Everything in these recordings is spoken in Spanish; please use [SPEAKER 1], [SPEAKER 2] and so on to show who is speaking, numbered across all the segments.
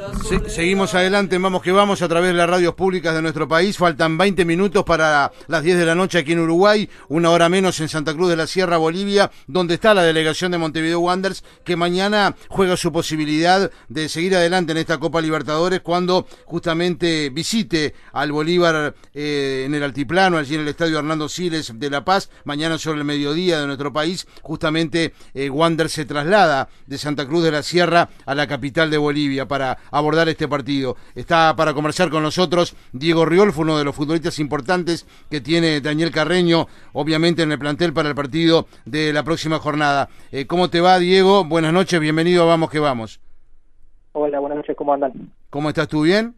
[SPEAKER 1] plus seguimos adelante, vamos que vamos a través de las radios públicas de nuestro país. Faltan 20 minutos para las 10 de la noche aquí en Uruguay, una hora menos en Santa Cruz de la Sierra, Bolivia, donde está la delegación de Montevideo Wanderers, que mañana juega su posibilidad de seguir adelante en esta Copa Libertadores cuando justamente visite al Bolívar eh, en el altiplano, allí en el estadio Hernando Siles de La Paz, mañana sobre el mediodía de nuestro país, justamente eh, Wanderers se traslada de Santa Cruz de la Sierra a la capital de Bolivia para abordar este partido. Está para conversar con nosotros Diego Riolfo, uno de los futbolistas importantes que tiene Daniel Carreño, obviamente en el plantel para el partido de la próxima jornada. Eh, ¿Cómo te va, Diego? Buenas noches, bienvenido Vamos que Vamos.
[SPEAKER 2] Hola, buenas noches, ¿cómo andan?
[SPEAKER 1] ¿Cómo estás tú? ¿Bien?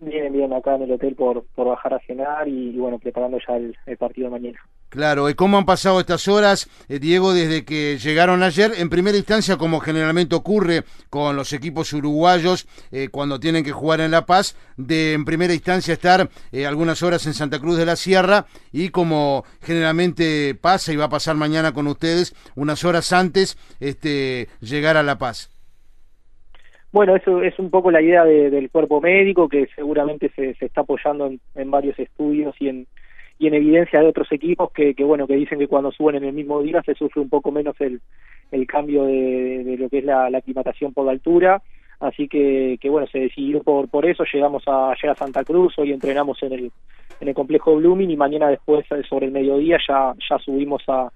[SPEAKER 2] Bien, bien, acá en el hotel por, por bajar a cenar y, bueno, preparando ya el, partido de mañana.
[SPEAKER 1] Claro, ¿y cómo han pasado estas horas, eh, Diego, desde que llegaron ayer? En primera instancia, como generalmente ocurre con los equipos uruguayos eh, cuando tienen que jugar en La Paz, de en primera instancia estar eh, algunas horas en Santa Cruz de la Sierra y como generalmente pasa y va a pasar mañana con ustedes, unas horas antes este, llegar a La Paz.
[SPEAKER 2] Bueno, eso es un poco la idea del cuerpo médico que seguramente se, está apoyando en, varios estudios y en, y en evidencia de otros equipos que, bueno que dicen que cuando suben en el mismo día se sufre un poco menos el, el cambio de, lo que es la, aclimatación por la altura. Así que, que bueno se decidió por por eso. Llegamos a llegar a Santa Cruz hoy entrenamos en el en el complejo Blooming y mañana después sobre el mediodía ya ya subimos a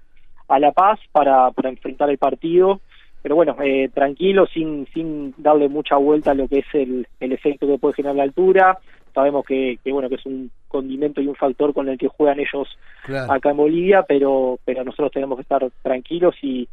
[SPEAKER 2] a La Paz para para enfrentar el partido. Pero bueno, eh, tranquilo, sin, sin darle mucha vuelta a lo que es el, el efecto que puede generar la altura. Sabemos que, que, bueno que es un condimento y un factor con el que juegan ellos acá en Bolivia, pero, pero nosotros tenemos que estar tranquilos y,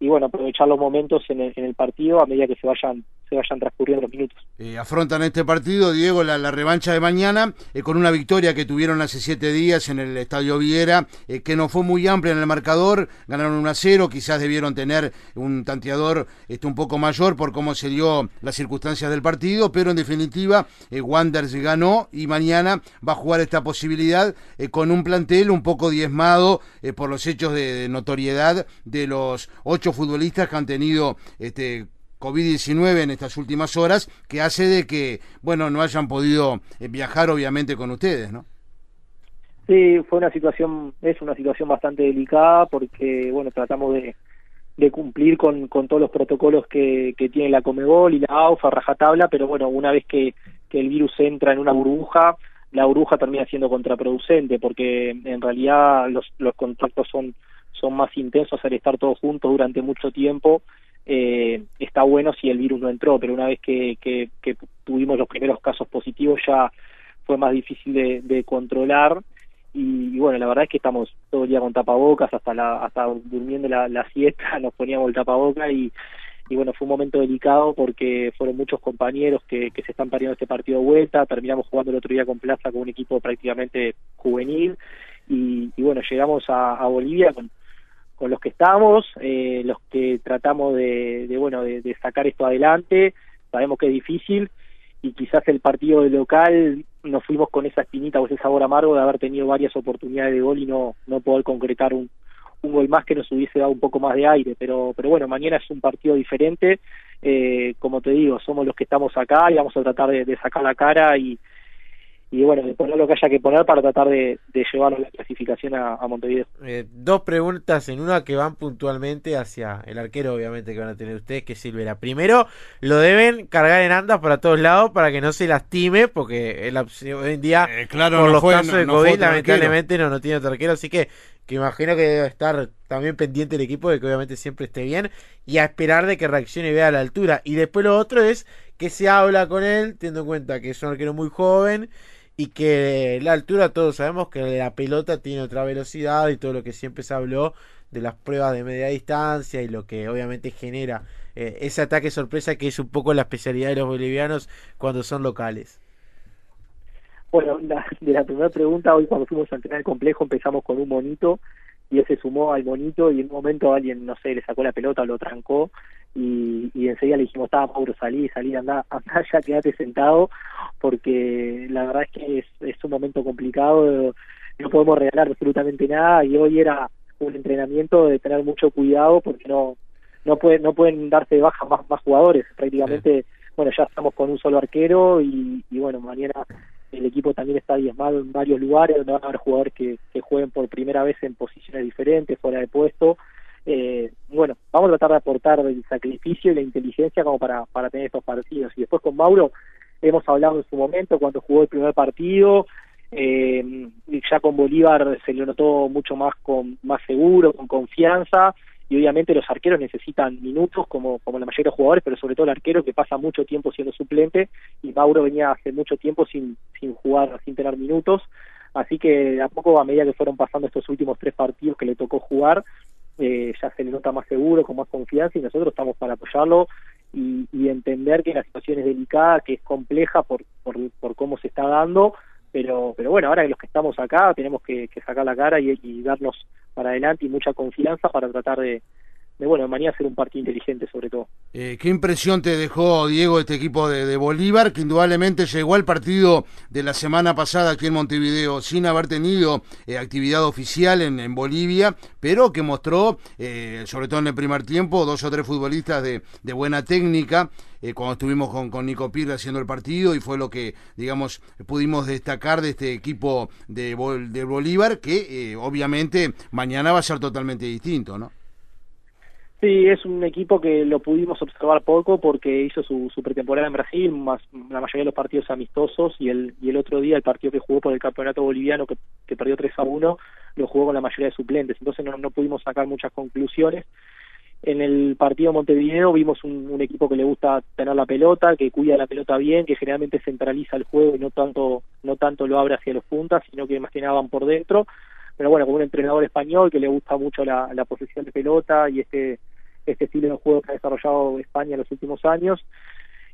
[SPEAKER 2] y bueno, aprovechar los momentos en el, en el partido a medida que se vayan se vayan transcurriendo los minutos.
[SPEAKER 1] Eh, afrontan este partido, Diego, la, revancha de mañana, eh, con una victoria que tuvieron hace siete días en el Estadio Viera, eh, que no fue muy amplia en el marcador, ganaron 1 a 0, quizás debieron tener un tanteador este, un poco mayor por cómo se dio las circunstancias del partido, pero en definitiva, Wanderers ganó y mañana va a jugar esta posibilidad con un plantel un poco diezmado por los hechos de, notoriedad de los ocho futbolistas que han tenido este, COVID-19 en estas últimas horas, que hace de que, bueno, no hayan podido eh, viajar obviamente con ustedes, ¿no?
[SPEAKER 2] Sí, fue una situación, es una situación bastante delicada porque, bueno, tratamos de, de cumplir con, con todos los protocolos que, que tiene la Comebol y la AUFA, rajatabla, pero bueno, una vez que, que el virus entra en una burbuja, la burbuja termina siendo contraproducente porque en realidad los, los contactos son, son más intensos al estar todos juntos durante mucho tiempo eh, está bueno si el virus no entró, pero una vez que, que, tuvimos los primeros casos positivos ya fue más difícil de, controlar. Y, bueno, la verdad es que estamos todo el día con tapabocas, hasta la hasta durmiendo la, siesta nos poníamos el tapaboca y, y bueno, fue un momento delicado porque fueron muchos compañeros que, que se están perdiendo este partido de vuelta, terminamos jugando el otro día con Plaza con un equipo prácticamente juvenil. Y, y bueno, llegamos a, a Bolivia con con los que estamos, eh, los que tratamos de, bueno de, sacar esto adelante. Sabemos que es difícil y quizás el partido de local nos fuimos con esa espinita o ese sabor amargo de haber tenido varias oportunidades de gol y no no poder concretar un, un gol más que nos hubiese dado un poco más de aire. Pero pero bueno, mañana es un partido diferente. Eh, como te digo, somos los que estamos acá y vamos a tratar de sacar la cara y y bueno, de poner lo que haya que poner para tratar de, de llevar la clasificación a, Montevideo.
[SPEAKER 3] Eh, dos preguntas en una que van puntualmente hacia el arquero, obviamente, que van a tener ustedes, que es Silvera. Primero, lo deben cargar en andas para todos lados para que no se lastime, porque hoy en día,
[SPEAKER 1] eh, claro,
[SPEAKER 3] por los casos de COVID, lamentablemente no, no tiene otro arquero, así que que imagino que debe estar también pendiente el equipo de que obviamente siempre esté bien y a esperar de que reaccione y vea a la altura. Y después lo otro es que se habla con él, teniendo en cuenta que es un arquero muy joven y que la altura todos sabemos que la pelota tiene otra velocidad y todo lo que siempre se habló de las pruebas de media distancia y lo que obviamente genera eh, ese ataque sorpresa que es un poco la especialidad de los bolivianos cuando son locales.
[SPEAKER 2] Bueno, de la primera pregunta, hoy cuando fuimos a entrenar el complejo empezamos con un monito y él se sumó al monito y en un momento alguien, no sé, le sacó la pelota, lo trancó y, y enseguida le dijimos, estaba Mauro, salí, salí, anda, anda ya, quédate sentado, porque la verdad es que es, es un momento complicado, no podemos regalar absolutamente nada y hoy era un entrenamiento de tener mucho cuidado porque no no pueden no pueden darse de baja más, más jugadores prácticamente bueno, ya estamos con un solo arquero y, bueno, mañana el equipo también está diezmado en varios lugares donde van a haber jugadores que, que jueguen por primera vez en posiciones diferentes, fuera de puesto. Eh, bueno, vamos a tratar de aportar el sacrificio y la inteligencia como para, para tener estos partidos. Y después con Mauro hemos hablado en su momento cuando jugó el primer partido, eh, ya con Bolívar se lo notó mucho más con más seguro, con confianza y obviamente los arqueros necesitan minutos como, como la mayoría de los jugadores, pero sobre todo el arquero que pasa mucho tiempo siendo suplente y Mauro venía hace mucho tiempo sin, sin jugar, sin tener minutos, así que a poco a medida que fueron pasando estos últimos tres partidos que le tocó jugar, eh, ya se le nota más seguro, con más confianza y nosotros estamos para apoyarlo y, y entender que la situación es delicada, que es compleja por, por, por cómo se está dando, pero pero bueno, ahora que los que estamos acá tenemos que, sacar la cara y, y, darnos para adelante y mucha confianza para tratar de, de bueno, mañana hacer un partido inteligente sobre todo.
[SPEAKER 1] Eh, ¿Qué impresión te dejó, Diego, este equipo de, Bolívar, que indudablemente llegó al partido de la semana pasada aquí en Montevideo sin haber tenido eh, actividad oficial en, Bolivia, pero que mostró, eh, sobre todo en el primer tiempo, dos o tres futbolistas de, buena técnica, cuando estuvimos con, Nico Pirre haciendo el partido, y fue lo que, digamos, pudimos destacar de este equipo de, de Bolívar, que obviamente mañana va a ser totalmente distinto, ¿no?
[SPEAKER 2] Sí, es un equipo que lo pudimos observar poco porque hizo su, su pretemporada en Brasil, más la mayoría de los partidos amistosos y el, y el otro día el partido que jugó por el campeonato boliviano que, que perdió 3 a 1 lo jugó con la mayoría de suplentes, entonces no, pudimos sacar muchas conclusiones. En el partido de Montevideo vimos un, equipo que le gusta tener la pelota, que cuida la pelota bien, que generalmente centraliza el juego y no tanto, no tanto lo abre hacia los puntas, sino que más que nada van por dentro. Pero bueno, como un entrenador español que le gusta mucho la, la posesión de pelota y este este estilo de juego que ha desarrollado España en los últimos años.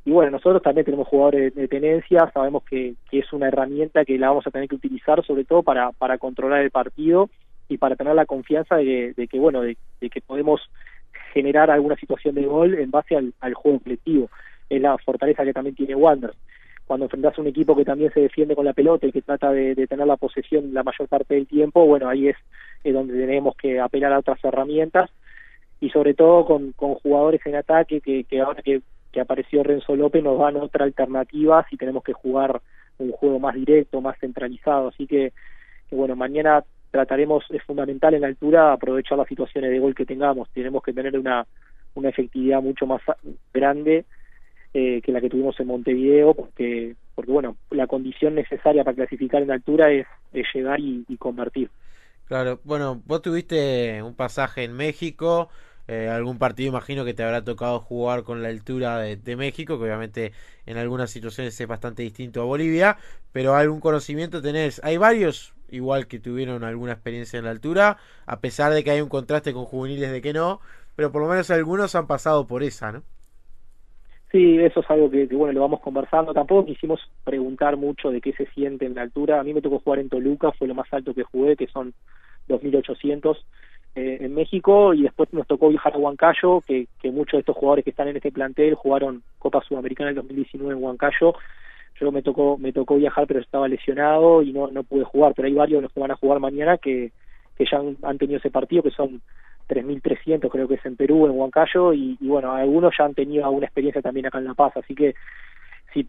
[SPEAKER 2] Y bueno, nosotros también tenemos jugadores de tenencia, sabemos que, que es una herramienta que la vamos a tener que utilizar sobre todo para, para controlar el partido y para tener la confianza de que, bueno, de, que podemos generar alguna situación de gol en base al, juego colectivo. Es la fortaleza que también tiene Wander. Cuando enfrentas a un equipo que también se defiende con la pelota y que trata de, de tener la posesión la mayor parte del tiempo, bueno, ahí es donde tenemos que apelar a otras herramientas y sobre todo con, con jugadores en ataque que, que ahora que, que apareció Renzo López nos dan otra alternativa si tenemos que jugar un juego más directo, más centralizado. Así que, bueno, mañana trataremos, es fundamental en la altura aprovechar las situaciones de gol que tengamos. Tenemos que tener una, una efectividad mucho más grande eh, que la que tuvimos en Montevideo, porque, porque bueno, la condición necesaria para clasificar en altura es, es llegar y, y convertir.
[SPEAKER 3] Claro, bueno, vos tuviste un pasaje en México, eh, algún partido imagino que te habrá tocado jugar con la altura de, México, que obviamente en algunas situaciones es bastante distinto a Bolivia, pero algún conocimiento tenés. Hay varios igual que tuvieron alguna experiencia en la altura, a pesar de que hay un contraste con juveniles de que no, pero por lo menos algunos han pasado por esa, ¿no?
[SPEAKER 2] Sí, eso es algo que, que, bueno, lo vamos conversando. Tampoco quisimos preguntar mucho de qué se siente en la altura. A mí me tocó jugar en Toluca, fue lo más alto que jugué, que son 2.800 eh, en México y después nos tocó viajar a Huancayo, que, que muchos de estos jugadores que están en este plantel jugaron Copa Sudamericana en 2019 en Huancayo. Yo me tocó me tocó viajar, pero estaba lesionado y no no pude jugar, pero hay varios los que van a jugar mañana que, que ya han, tenido ese partido, que son 3.300 creo que es en Perú, en Huancayo, y, bueno, algunos ya han tenido alguna experiencia también acá en La Paz, así que si,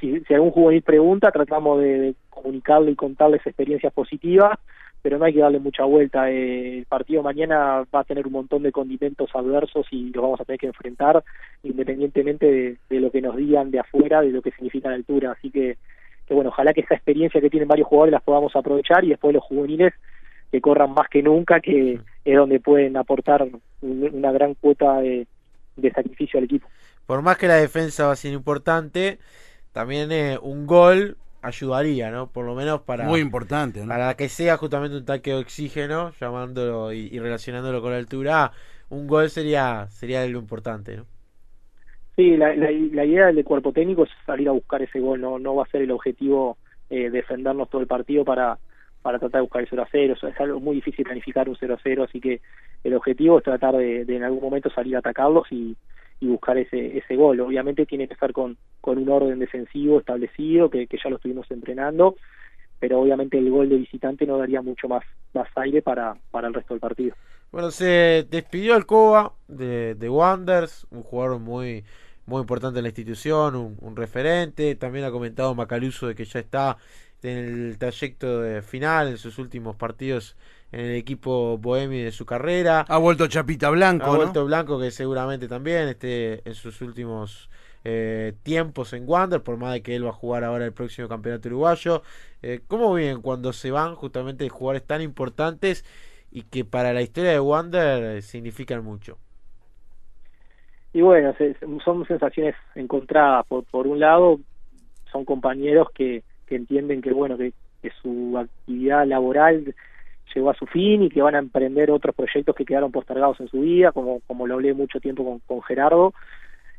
[SPEAKER 2] si, si algún juvenil pregunta, tratamos de, de comunicarle y contarles experiencias positivas, pero no hay que darle mucha vuelta. Eh, el partido mañana va a tener un montón de condimentos adversos y los vamos a tener que enfrentar independientemente de, lo que nos digan de afuera, de lo que significa la altura. Así que, bueno, ojalá que esa experiencia que tienen varios jugadores las podamos aprovechar y después los juveniles que corran más que nunca, que es donde pueden aportar una gran cuota de, sacrificio al equipo.
[SPEAKER 3] Por más que la defensa va a ser importante, también eh, un gol ayudaría, ¿no? Por lo menos para...
[SPEAKER 1] Muy importante, ¿no?
[SPEAKER 3] Para que sea justamente un tanque de oxígeno, llamándolo y, relacionándolo con la altura, un gol sería sería lo importante, ¿no?
[SPEAKER 2] Sí, la, la, idea del cuerpo técnico es salir a buscar ese gol, no, no va a ser el objetivo eh, defendernos todo el partido para, para tratar de buscar el 0 a 0, es algo muy difícil planificar un 0 a 0, así que el objetivo es tratar de, de en algún momento salir a atacarlos y, y buscar ese, ese gol. Obviamente tiene que estar con, con un orden defensivo establecido, que, que ya lo estuvimos entrenando, pero obviamente el gol de visitante no daría mucho más, más aire para, para el resto del partido.
[SPEAKER 3] Bueno, se despidió Alcoba de, de Wanders, un jugador muy muy importante en la institución, un, referente. También ha comentado Macaluso de que ya está en el trayecto final, en sus últimos partidos en el equipo bohemio de su carrera.
[SPEAKER 1] Ha vuelto Chapita Blanco.
[SPEAKER 3] Ha vuelto Blanco, que seguramente también esté en sus últimos eh, tiempos en Wander, por más de que él va a jugar ahora el próximo campeonato uruguayo. Eh, ¿Cómo bien cuando se van justamente jugadores tan importantes y que para la historia de Wander significan mucho?
[SPEAKER 2] Y bueno, son sensaciones encontradas. Por, por un lado, son compañeros que, que entienden que, bueno, que, su actividad laboral llegó a su fin y que van a emprender otros proyectos que quedaron postergados en su vida, como, como lo hablé mucho tiempo con, con Gerardo,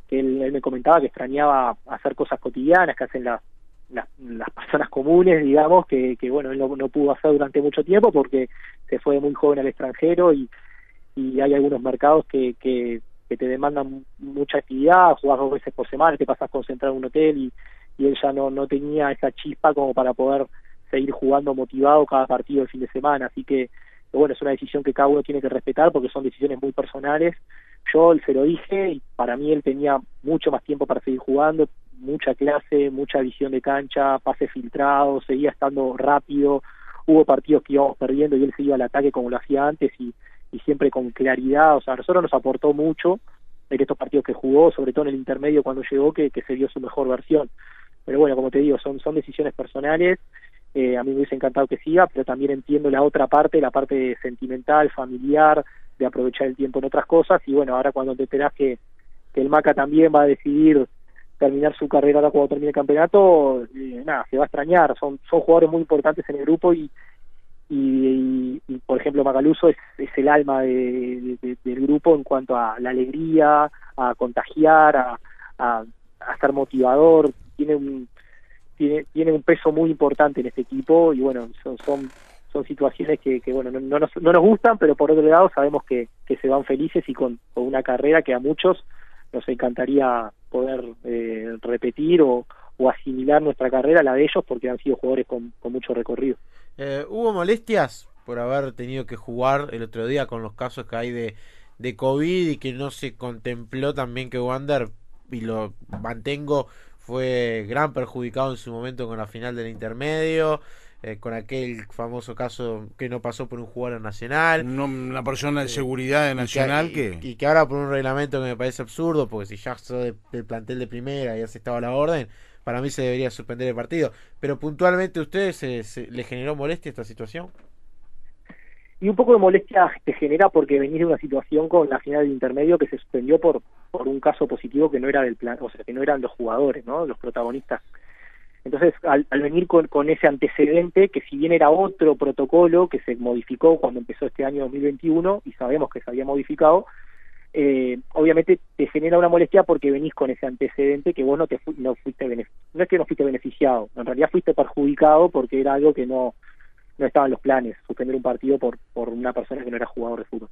[SPEAKER 2] que él, me comentaba que extrañaba hacer cosas cotidianas que hacen las, las, personas comunes, digamos, que, que bueno, él no, pudo hacer durante mucho tiempo porque se fue muy joven al extranjero y, y hay algunos mercados que, que que te demandan mucha actividad, jugás dos veces por semana, te pasas concentrado en un hotel y, y él ya no, no tenía esa chispa como para poder seguir jugando motivado cada partido del fin de semana, así que bueno, es una decisión que cada uno tiene que respetar porque son decisiones muy personales. Yo se lo dije y para mí él tenía mucho más tiempo para seguir jugando, mucha clase, mucha visión de cancha, pases filtrados, seguía estando rápido, hubo partidos que íbamos perdiendo y él se iba al ataque como lo hacía antes y y siempre con claridad, o sea, a nosotros nos aportó mucho en estos partidos que jugó, sobre todo en el intermedio cuando llegó, que, que se dio su mejor versión. Pero bueno, como te digo, son, son decisiones personales, eh, a mí me hubiese encantado que siga, pero también entiendo la otra parte, la parte sentimental, familiar, de aprovechar el tiempo en otras cosas, y bueno, ahora cuando te enterás que, que el Maca también va a decidir terminar su carrera ahora cuando termine el campeonato, eh, nada, se va a extrañar, son, son jugadores muy importantes en el grupo y, y, por ejemplo Magaluso es, es el alma de, del grupo en cuanto a la alegría, a contagiar, a, a, ser motivador, tiene un tiene, tiene un peso muy importante en este equipo y bueno, son, son, son situaciones que, que bueno, no, no, nos, no nos gustan, pero por otro lado sabemos que, que se van felices y con, con una carrera que a muchos nos encantaría poder eh, repetir o, o asimilar nuestra carrera a la de ellos porque han sido jugadores con, con mucho recorrido.
[SPEAKER 3] Eh, ¿Hubo molestias por haber tenido que jugar el otro día con los casos que hay de, de COVID y que no se contempló también que Wander, y lo mantengo, fue gran perjudicado en su momento con la final del intermedio? Eh, con aquel famoso caso que no pasó por un jugador nacional.
[SPEAKER 1] No, una persona de eh, seguridad de nacional que,
[SPEAKER 3] Y, que ahora por un reglamento que me parece absurdo, porque si ya sos del plantel de primera y ya se estaba la orden, para mí se debería suspender el partido. Pero puntualmente, ¿a ustedes se, le generó molestia esta situación?
[SPEAKER 2] Y un poco de molestia te genera porque venís de una situación con la final del intermedio que se suspendió por, por un caso positivo que no era del plan, o sea, que no eran los jugadores, ¿no? Los protagonistas. Entonces, al, al venir con, con ese antecedente, que si bien era otro protocolo que se modificó cuando empezó este año 2021, y sabemos que se había modificado, eh, obviamente te genera una molestia porque venís con ese antecedente que vos no te no fuiste no es que no fuiste beneficiado, en realidad fuiste perjudicado porque era algo que no no estaba en los planes, suspender un partido por por una persona que no era jugador de fútbol.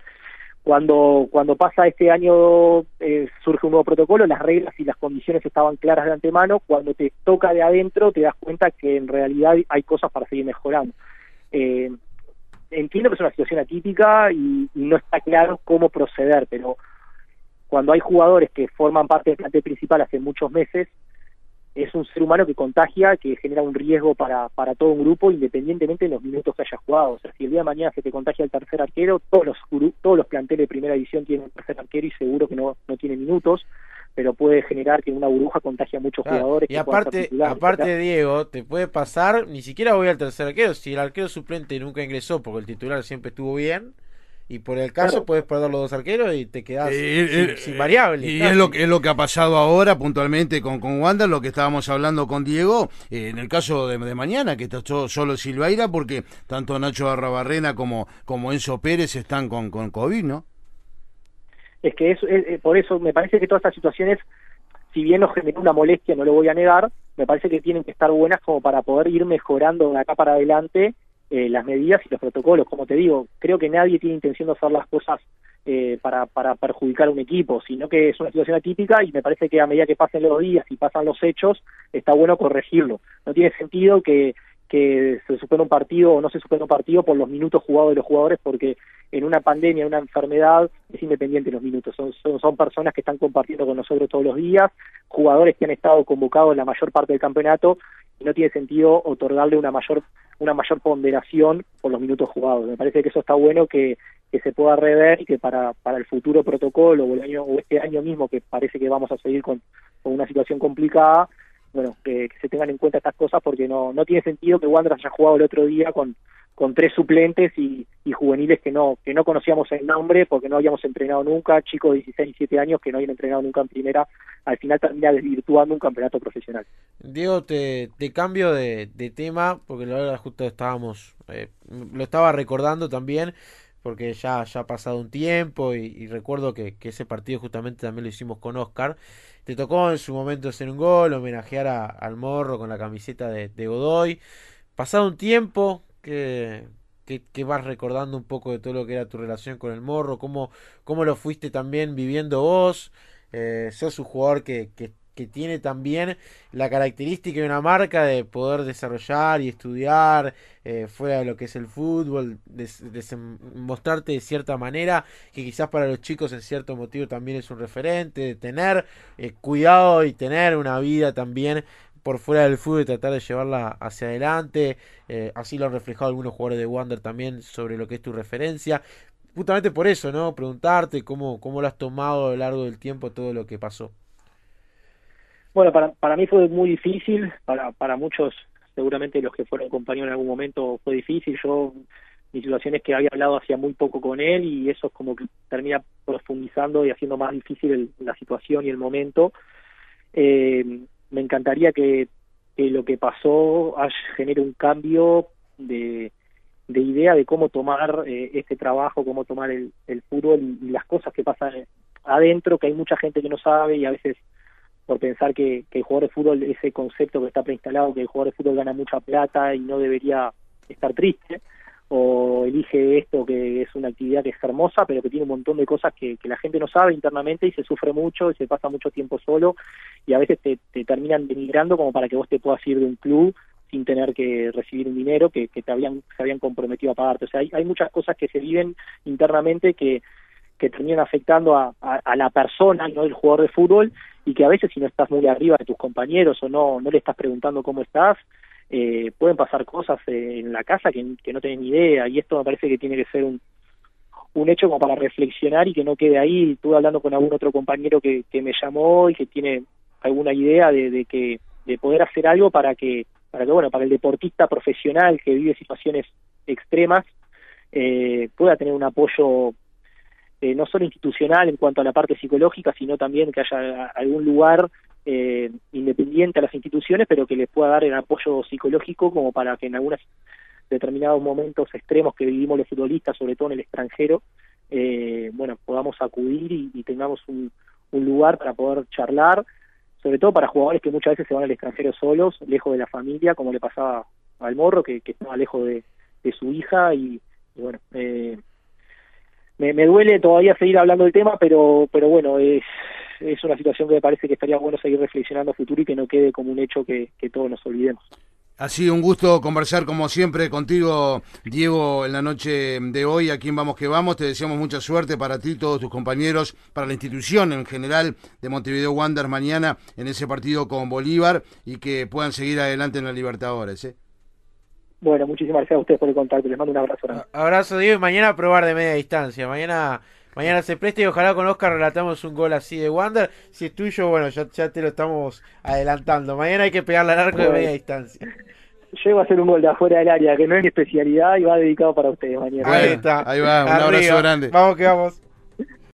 [SPEAKER 2] Cuando cuando pasa este año eh, surge un nuevo protocolo, las reglas y las condiciones estaban claras de antemano, cuando te toca de adentro te das cuenta que en realidad hay cosas para seguir mejorando. Eh, entiendo que es una situación atípica y, no está claro cómo proceder, pero cuando hay jugadores que forman parte del plantel principal hace muchos meses, es un ser humano que contagia, que genera un riesgo para, para todo un grupo, independientemente de los minutos que haya jugado. O sea, si el día de mañana se te contagia el tercer arquero, todos los, todos los planteles de primera división tienen un tercer arquero y seguro que no, no tiene minutos pero puede generar que una burbuja contagie a muchos jugadores.
[SPEAKER 3] Y aparte, aparte Diego, te puede pasar, ni siquiera voy al tercer arquero, si el arquero suplente nunca ingresó porque el titular siempre estuvo bien, y por el caso puedes perder los dos arqueros y te quedas eh, sin, eh, variable.
[SPEAKER 1] Y es lo, es lo que ha pasado ahora puntualmente con, con Wanda, lo que estábamos hablando con Diego, eh, en el caso de, mañana, que está solo Silvaira, porque tanto Nacho Arrabarrena como, como Enzo Pérez están con, con COVID, ¿no?
[SPEAKER 2] es que eso, eh, por eso me parece que todas estas situaciones, si bien nos generó una molestia, no lo voy a negar, me parece que tienen que estar buenas como para poder ir mejorando de acá para adelante eh, las medidas y los protocolos. Como te digo, creo que nadie tiene intención de hacer las cosas eh, para, para perjudicar a un equipo, sino que es una situación atípica y me parece que a medida que pasen los días y pasan los hechos, está bueno corregirlo. No tiene sentido que se suspenda un partido o no se suspenda un partido por los minutos jugados de los jugadores, porque en una pandemia, en una enfermedad, es independiente los minutos. Son, son, son, personas que están compartiendo con nosotros todos los días, jugadores que han estado convocados en la mayor parte del campeonato, y no tiene sentido otorgarle una mayor, una mayor ponderación por los minutos jugados. Me parece que eso está bueno que, que se pueda rever y que para, para el futuro protocolo o, el año, o este año mismo, que parece que vamos a seguir con, con una situación complicada, bueno, que, se tengan en cuenta estas cosas porque no, no tiene sentido que Wanderers haya jugado el otro día con, con tres suplentes y, y, juveniles que no, que no conocíamos el nombre porque no habíamos entrenado nunca, chicos de 16 y 17 años que no habían entrenado nunca en primera, al final termina desvirtuando un campeonato profesional.
[SPEAKER 3] Diego, te, te cambio de, de tema porque la verdad justo estábamos, eh, lo estaba recordando también porque ya, ya ha pasado un tiempo y, recuerdo que, que, ese partido justamente también lo hicimos con Oscar. Te tocó en su momento hacer un gol, homenajear a, al morro con la camiseta de, Godoy. Pasado un tiempo, que, que, vas recordando un poco de todo lo que era tu relación con el morro, cómo, cómo lo fuiste también viviendo vos. Eh, sos un jugador que que tiene también la característica de una marca de poder desarrollar y estudiar eh, fuera de lo que es el fútbol, mostrarte de cierta manera, que quizás para los chicos en cierto motivo también es un referente, de tener eh, cuidado y tener una vida también por fuera del fútbol y tratar de llevarla hacia adelante. Eh, así lo han reflejado algunos jugadores de Wander también sobre lo que es tu referencia. Justamente por eso, ¿no? Preguntarte cómo, cómo lo has tomado a lo largo del tiempo todo lo que pasó.
[SPEAKER 2] Bueno, para, para mí fue muy difícil, para, para muchos, seguramente los que fueron compañeros en algún momento fue difícil. Yo, mi situación es que había hablado hacía muy poco con él y eso es como que termina profundizando y haciendo más difícil la situación y el momento. Eh, me encantaría que, que lo que pasó genere un cambio de, de idea de cómo tomar eh, este trabajo, cómo tomar el, el fútbol y, las cosas que pasan adentro, que hay mucha gente que no sabe y a veces por pensar que, que el jugador de fútbol, ese concepto que está preinstalado, que el jugador de fútbol gana mucha plata y no debería estar triste, o elige esto que es una actividad que es hermosa, pero que tiene un montón de cosas que, la gente no sabe internamente y se sufre mucho y se pasa mucho tiempo solo y a veces te, te terminan denigrando como para que vos te puedas ir de un club sin tener que recibir un dinero que, te habían, se habían comprometido a pagarte. O sea, hay, hay muchas cosas que se viven internamente que, que terminan afectando a, a, la persona, no el jugador de fútbol, y que a veces si no estás muy arriba de tus compañeros o no, no le estás preguntando cómo estás, eh, pueden pasar cosas en la casa que, no tienen ni idea, y esto me parece que tiene que ser un, un hecho como para reflexionar y que no quede ahí. Estuve hablando con algún otro compañero que, que me llamó y que tiene alguna idea de, de que de poder hacer algo para que para que bueno para el deportista profesional que vive situaciones extremas eh, pueda tener un apoyo eh, no solo institucional en cuanto a la parte psicológica, sino también que haya algún lugar eh, independiente a las instituciones, pero que les pueda dar el apoyo psicológico como para que en algunos determinados momentos extremos que vivimos los futbolistas, sobre todo en el extranjero, eh, bueno, podamos acudir y, tengamos un, lugar para poder charlar, sobre todo para jugadores que muchas veces se van al extranjero solos, lejos de la familia, como le pasaba al Morro, que, estaba lejos de, su hija y, y bueno, eh, me, duele todavía seguir hablando del tema, pero, pero bueno, es, es una situación que me parece que estaría bueno seguir reflexionando a futuro y que no quede como un hecho que, todos nos olvidemos.
[SPEAKER 1] Ha sido un gusto conversar como siempre contigo, Diego, en la noche de hoy, aquí en Vamos que Vamos. Te deseamos mucha suerte para ti, todos tus compañeros, para la institución en general de Montevideo Wander mañana en ese partido con Bolívar y que puedan seguir adelante en la Libertadores. ¿eh?
[SPEAKER 2] Bueno, muchísimas gracias a ustedes por el contacto. Les mando un abrazo.
[SPEAKER 3] Abrazo, Diego. Y mañana probar de media distancia. Mañana mañana se preste y ojalá con Oscar relatamos un gol así de Wander. Si es tuyo, bueno, ya, ya te lo estamos adelantando. Mañana hay que pegarle al arco de media distancia.
[SPEAKER 2] Llego a hacer un gol de afuera del área, que no es mi especialidad y va dedicado para ustedes mañana.
[SPEAKER 1] Ahí está. Ahí va, un abrazo grande.
[SPEAKER 3] Vamos que vamos.